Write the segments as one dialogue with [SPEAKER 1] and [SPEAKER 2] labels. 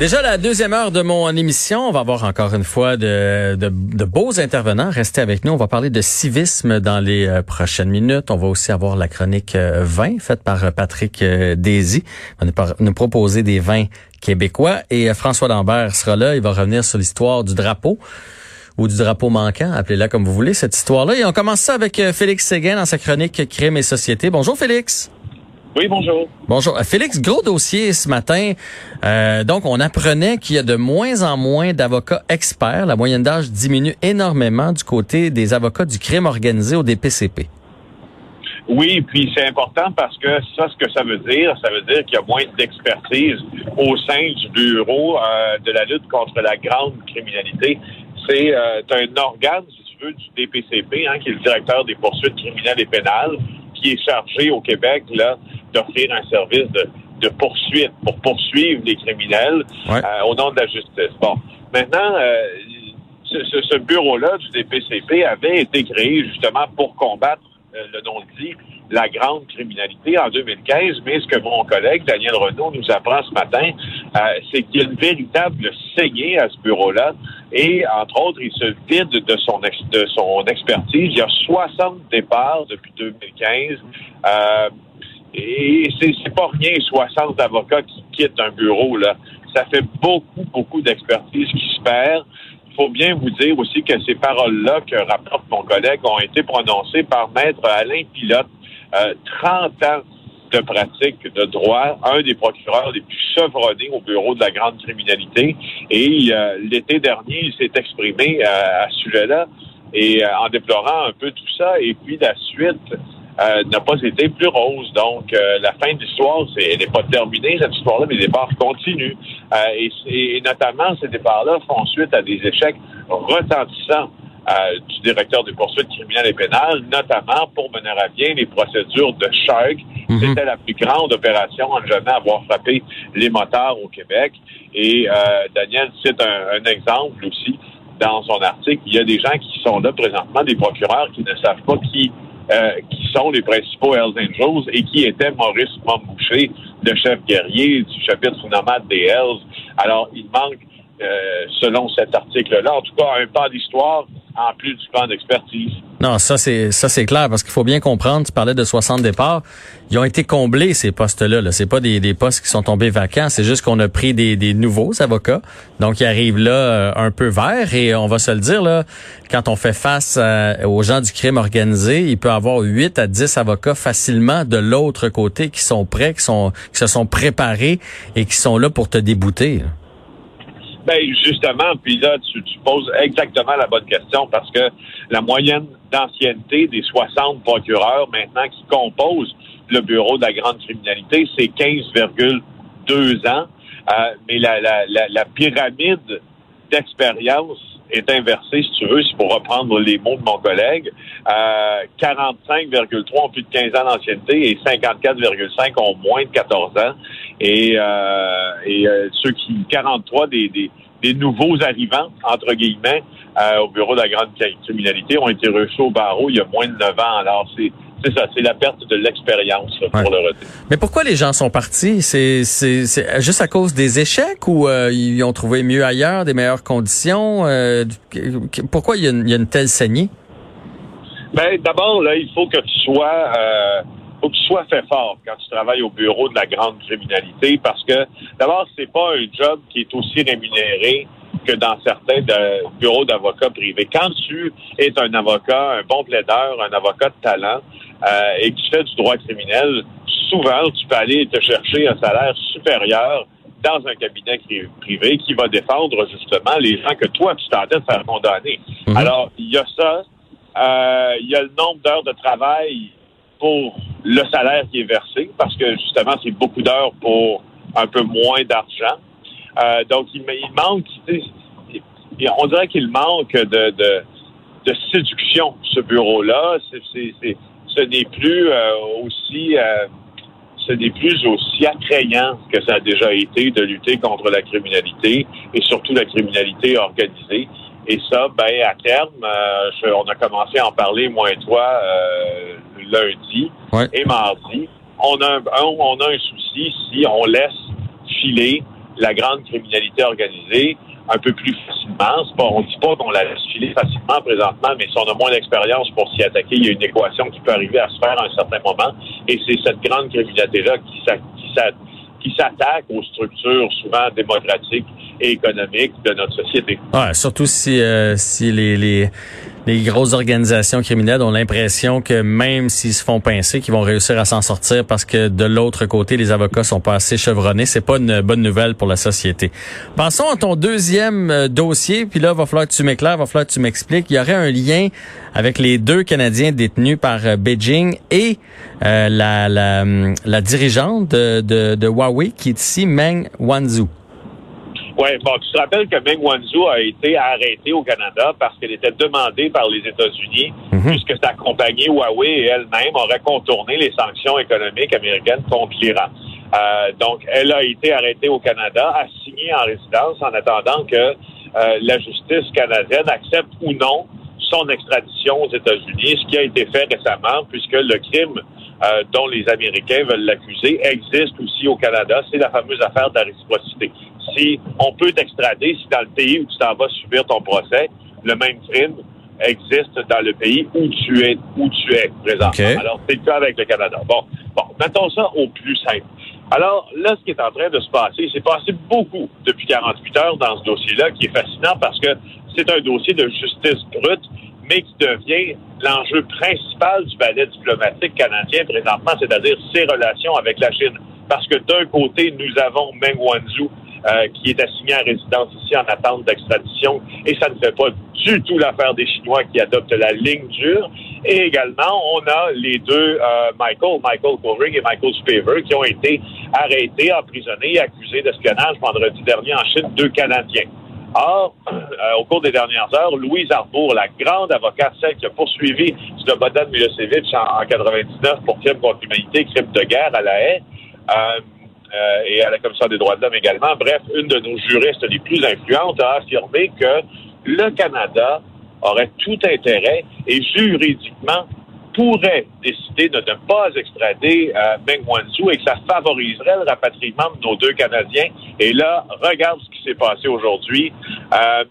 [SPEAKER 1] Déjà la deuxième heure de mon émission, on va avoir encore une fois de, beaux intervenants. Restez avec nous. On va parler de civisme dans les euh, prochaines minutes. On va aussi avoir la chronique euh, vin faite par euh, Patrick euh, Daisy. On va nous proposer des vins québécois et François Lambert sera là. Il va revenir sur l'histoire du drapeau ou du drapeau manquant, appelez-la comme vous voulez, cette histoire-là. Et on commence ça avec Félix Séguin dans sa chronique Crime et Société. Bonjour Félix.
[SPEAKER 2] Oui, bonjour.
[SPEAKER 1] Bonjour. Euh, Félix, gros dossier ce matin. Euh, donc, on apprenait qu'il y a de moins en moins d'avocats experts. La moyenne d'âge diminue énormément du côté des avocats du crime organisé au DPCP.
[SPEAKER 2] Oui, puis c'est important parce que ça, ce que ça veut dire, ça veut dire qu'il y a moins d'expertise au sein du bureau euh, de la lutte contre la grande criminalité. C'est euh, un organe, si tu veux, du DPCP, hein, qui est le directeur des poursuites criminelles et pénales, qui est chargé au Québec là d'offrir un service de, de poursuite pour poursuivre les criminels
[SPEAKER 1] Ouais.
[SPEAKER 2] euh, au nom de la justice. Bon, maintenant, euh, ce, bureau-là du DPCP avait été créé justement pour combattre, euh, le nom le dit, la grande criminalité en 2015. Mais ce que mon collègue Daniel Renaud nous apprend ce matin, c'est qu'il y a une véritable saignée à ce bureau-là. Et entre autres, il se vide de son, de son expertise. Il y a 60 départs depuis 2015. Euh, et c'est c'est pas rien, 60 avocats qui quittent un bureau, là. Ça fait beaucoup, beaucoup d'expertise qui se perd. Il faut bien vous dire aussi que ces paroles-là que rapporte mon collègue ont été prononcées par maître Alain Pilote, euh, 30 ans de pratique de droit, un des procureurs les plus chevronnés au bureau de la grande criminalité. Et euh, l'été dernier, il s'est exprimé euh, à ce sujet-là et euh, en déplorant un peu tout ça. Et puis la suite euh, n'a pas été plus rose. Donc, euh, la fin de l'histoire, c'est, elle n'est pas terminée, cette histoire-là, mais les départs continuent. Euh, et, et notamment, ces départs-là font suite à des échecs retentissants euh, du directeur des poursuites criminelles et pénales, notamment pour mener à bien les procédures de Shark.
[SPEAKER 1] Mhm.
[SPEAKER 2] C'était la plus grande opération en jamais avoir frappé les motards au Québec. Et euh, Daniel cite un, un exemple aussi dans son article. Il y a des gens qui sont là présentement, des procureurs qui ne savent pas qui euh, qui sont les principaux Hells Angels et qui étaient Maurice Momboucher, le chef guerrier du chapitre nomade des Hells. Alors, il manque, euh, selon cet article-là, en tout cas, un pan d'histoire en plus du pan d'expertise.
[SPEAKER 1] Non, ça c'est ça c'est clair parce qu'il faut bien comprendre. Tu parlais de 60 départs, ils ont été comblés ces postes-là. Là. C'est pas des, des postes qui sont tombés vacants. C'est juste qu'on a pris des, des nouveaux avocats, donc ils arrivent là euh, un peu verts et on va se le dire là, quand on fait face à- aux gens du crime organisé, il peut avoir 8 à 10 avocats facilement de l'autre côté qui sont prêts, qui sont qui se sont préparés et qui sont là pour te débouter.
[SPEAKER 2] Ben justement, puis là, tu, tu poses exactement la bonne question parce que la moyenne d'ancienneté des 60 procureurs maintenant qui composent le bureau de la grande criminalité, c'est 15,2 ans. Euh, mais la, la, la, la pyramide d'expérience est inversée, si tu veux, c'est pour reprendre les mots de mon collègue. Euh, 45,3 ont plus de 15 ans d'ancienneté et 54,5 ont moins de 14 ans. Et, euh, et euh, ceux qui 43 des, des, des nouveaux arrivants, entre guillemets, euh, au bureau de la grande criminalité ont été reçus au barreau il y a moins de 9 ans. Alors, c'est c'est ça, c'est la perte de l'expérience pour le redire.
[SPEAKER 1] Mais pourquoi les gens sont partis? C'est, c'est, c'est juste à cause des échecs ou euh, ils ont trouvé mieux ailleurs, des meilleures conditions? Euh, pourquoi il y, a une, il y a une telle saignée?
[SPEAKER 2] Ben, d'abord, là, il faut que tu sois, euh, faut que tu sois fait fort quand tu travailles au bureau de la grande criminalité parce que, d'abord, c'est pas un job qui est aussi rémunéré que dans certains de- bureaux d'avocats privés. Quand tu es un avocat, un bon plaideur, un avocat de talent, euh, et que tu fais du droit criminel, souvent, tu peux aller te chercher un salaire supérieur dans un cabinet privé qui va défendre justement les gens que toi, tu tentais de faire condamner.
[SPEAKER 1] Mhm.
[SPEAKER 2] Alors, il y a ça. Euh, il y a le nombre d'heures de travail pour le salaire qui est versé, parce que justement, c'est beaucoup d'heures pour un peu moins d'argent. Euh, donc, il, il manque, on dirait qu'il manque de, de, de, séduction, ce bureau-là. Ce n'est plus euh, aussi... Euh, ce n'est plus aussi attrayant que ça a déjà été de lutter contre la criminalité et surtout la criminalité organisée. Et ça, ben à terme, euh, on a commencé à en parler moi et toi euh, lundi et mardi. On a un, on a un souci si on laisse filer la grande criminalité organisée un peu plus facilement. On ne dit pas qu'on la filer facilement présentement, mais si on a moins d'expérience pour s'y attaquer, il y a une équation qui peut arriver à se faire à un certain moment. Et c'est cette grande criminalité-là qui, s'attaque aux structures souvent démocratiques et économiques de notre société.
[SPEAKER 1] Ouais, surtout si, euh, les les grosses organisations criminelles ont l'impression que même s'ils se font pincer, qu'ils vont réussir à s'en sortir parce que de l'autre côté, les avocats sont pas assez chevronnés. C'est pas une bonne nouvelle pour la société. Pensons à ton deuxième euh, dossier, puis là, va falloir que tu m'éclaires, va falloir que tu m'expliques. Il y aurait un lien avec les deux Canadiens détenus par euh, Beijing et euh, la, la, la, dirigeante de, de, de Huawei qui est ici, Meng Wanzhou.
[SPEAKER 2] Oui, bon, tu te rappelles que Meng Wanzhou a été arrêtée au Canada parce qu'elle était demandée par les États-Unis, mhm. puisque sa compagnie Huawei et elle-même auraient contourné les sanctions économiques américaines contre l'Iran. Euh, donc, elle a été arrêtée au Canada, assignée en résidence en attendant que euh, la justice canadienne accepte ou non son extradition aux États-Unis, ce qui a été fait récemment, puisque le crime euh, dont les Américains veulent l'accuser existe aussi au Canada. C'est la fameuse affaire de la réciprocité si on peut t'extrader, si dans le pays où tu t'en vas subir ton procès, le même crime existe dans le pays où tu es, où tu es présentement. Alors, c'est le cas avec le Canada. Bon, bon, mettons ça au plus simple. Alors, là, ce qui est en train de se passer, c'est passé beaucoup depuis 48 heures dans ce dossier-là, qui est fascinant parce que c'est un dossier de justice brute, mais qui devient l'enjeu principal du ballet diplomatique canadien présentement, c'est-à-dire ses relations avec la Chine. Parce que d'un côté, nous avons Meng Wanzhou, euh, qui est assigné à résidence ici en attente d'extradition. Et ça ne fait pas du tout l'affaire des Chinois qui adoptent la ligne dure. Et également, on a les deux euh, Michael, Michael Kovrig et Michael Spaver, qui ont été arrêtés, emprisonnés et accusés d'espionnage vendredi dernier en Chine, deux Canadiens. Or, euh, au cours des dernières heures, Louise Arbour, la grande avocate, celle qui a poursuivi Slobodan Milosevic en, en 99 pour crime contre l'humanité, crime de guerre à la haie, euh, euh, et à la Commission des droits de l'homme également. Bref, une de nos juristes les plus influentes a affirmé que le Canada aurait tout intérêt et juridiquement pourrait décider de ne pas extrader euh, Meng Wanzhou et que ça favoriserait le rapatriement de nos deux Canadiens. Et là, regarde ce qui s'est passé aujourd'hui. Euh,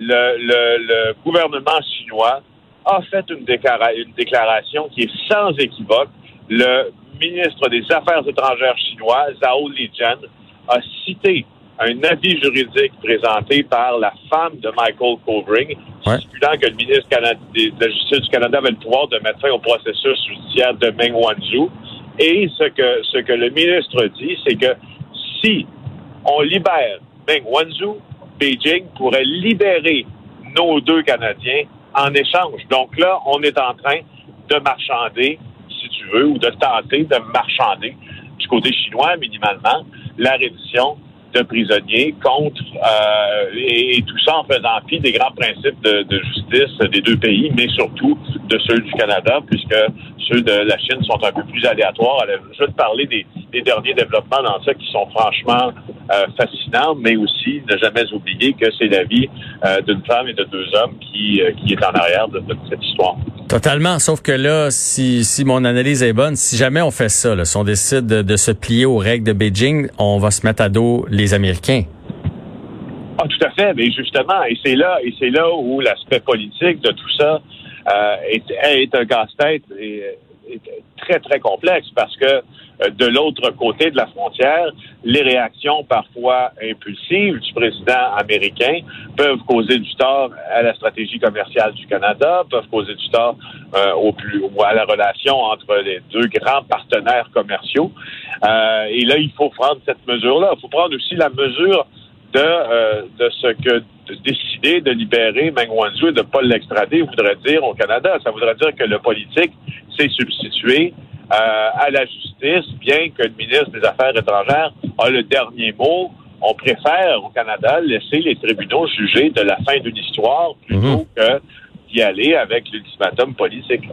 [SPEAKER 2] le, le, gouvernement chinois a fait une, une déclaration qui est sans équivoque. Le ministre des Affaires étrangères chinois, Zhao Lijian, a cité un avis juridique présenté par la femme de Michael Kovring, stipulant que le ministre de la Justice du Canada avait le pouvoir de mettre fin au processus judiciaire de Meng Wanzhou. Et ce que, ce que le ministre dit, c'est que si on libère Meng Wanzhou, Beijing pourrait libérer nos deux Canadiens en échange. Donc là, on est en train de marchander tu veux, ou de tenter de marchander du côté chinois minimalement la reddition de prisonniers contre euh, et, tout ça en faisant fi des grands principes de, justice des deux pays, mais surtout de ceux du Canada, puisque ceux de la Chine sont un peu plus aléatoires. je vais te parler des, derniers développements dans ça qui sont franchement euh, fascinants, mais aussi ne jamais oublier que c'est la vie euh, d'une femme et de deux hommes qui, qui est en arrière de, cette histoire.
[SPEAKER 1] Totalement, sauf que là, si, si mon analyse est bonne, si jamais on fait ça, là, si on décide de, de se plier aux règles de Beijing, on va se mettre à dos les Américains.
[SPEAKER 2] Ah, tout à fait. Mais justement, et c'est là, et c'est là où l'aspect politique de tout ça euh, est, est, un casse-tête et très, très complexe parce que euh, de l'autre côté de la frontière, les réactions parfois impulsives du président américain peuvent causer du tort à la stratégie commerciale du Canada, peuvent causer du tort euh, au plus à la relation entre les deux grands partenaires commerciaux. Euh, et là, il faut prendre cette mesure-là. Il faut prendre aussi la mesure de, de ce que décider de libérer Meng Wanzhou et de ne pas l'extrader voudrait dire au Canada. Ça voudrait dire que le politique s'est substitué euh, à la justice, bien que le ministre des Affaires étrangères a le dernier mot on préfère au Canada laisser les tribunaux juger de la fin d'une histoire plutôt que d'y aller avec l'ultimatum politique.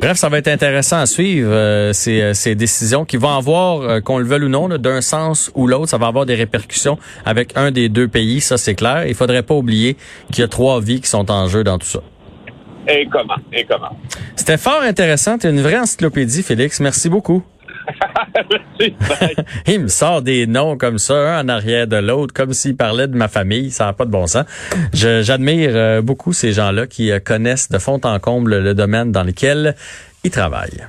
[SPEAKER 1] Bref, ça va être intéressant à suivre euh, ces, euh, ces décisions qui vont avoir, euh, qu'on le veuille ou non, d'un sens ou l'autre, ça va avoir des répercussions avec un des deux pays, ça c'est clair. Il faudrait pas oublier qu'il y a trois vies qui sont en jeu dans tout ça.
[SPEAKER 2] Et comment? Et comment?
[SPEAKER 1] C'était fort intéressant. Tu une vraie encyclopédie, Félix. Merci beaucoup. Il me sort des noms comme ça, un en arrière de l'autre, comme s'il parlait de ma famille. Ça n'a pas de bon sens. J'admire euh, beaucoup ces gens-là qui euh, connaissent de fond en comble le domaine dans lequel ils travaillent.